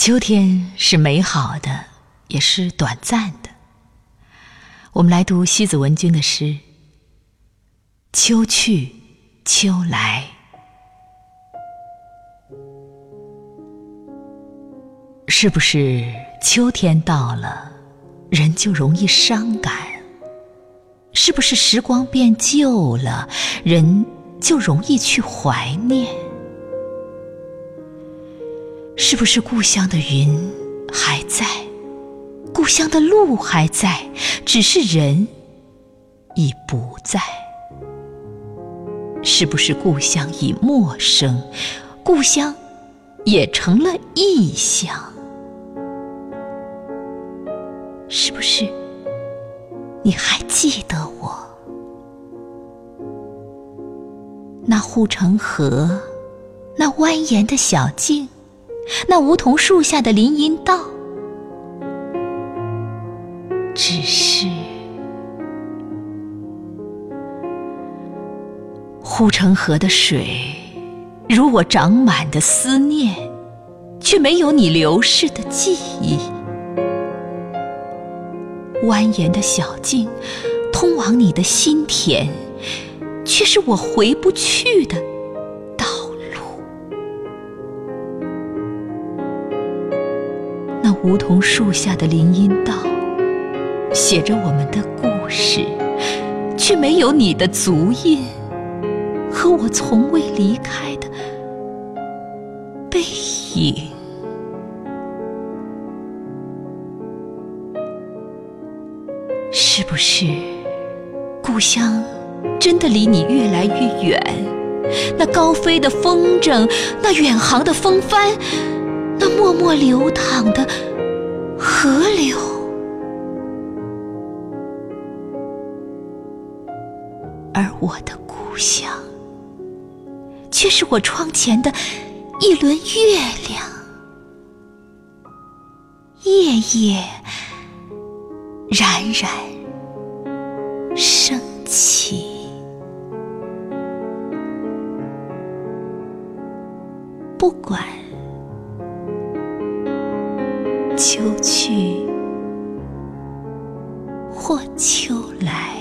秋天是美好的，也是短暂的。我们来读西子文君的诗：“秋去秋来，是不是秋天到了，人就容易伤感？是不是时光变旧了，人就容易去怀念？”是不是故乡的云还在，故乡的路还在，只是人已不在？是不是故乡已陌生，故乡也成了异乡？是不是你还记得我？那护城河，那蜿蜒的小径。那梧桐树下的林荫道，只是护城河的水，如我长满的思念，却没有你流逝的记忆。蜿蜒的小径，通往你的心田，却是我回不去的。梧桐树下的林荫道，写着我们的故事，却没有你的足印和我从未离开的背影。是不是故乡真的离你越来越远？那高飞的风筝，那远航的风帆，那默默流淌的……河流，而我的故乡，却是我窗前的一轮月亮，夜夜冉冉升起。不管。秋去或秋来。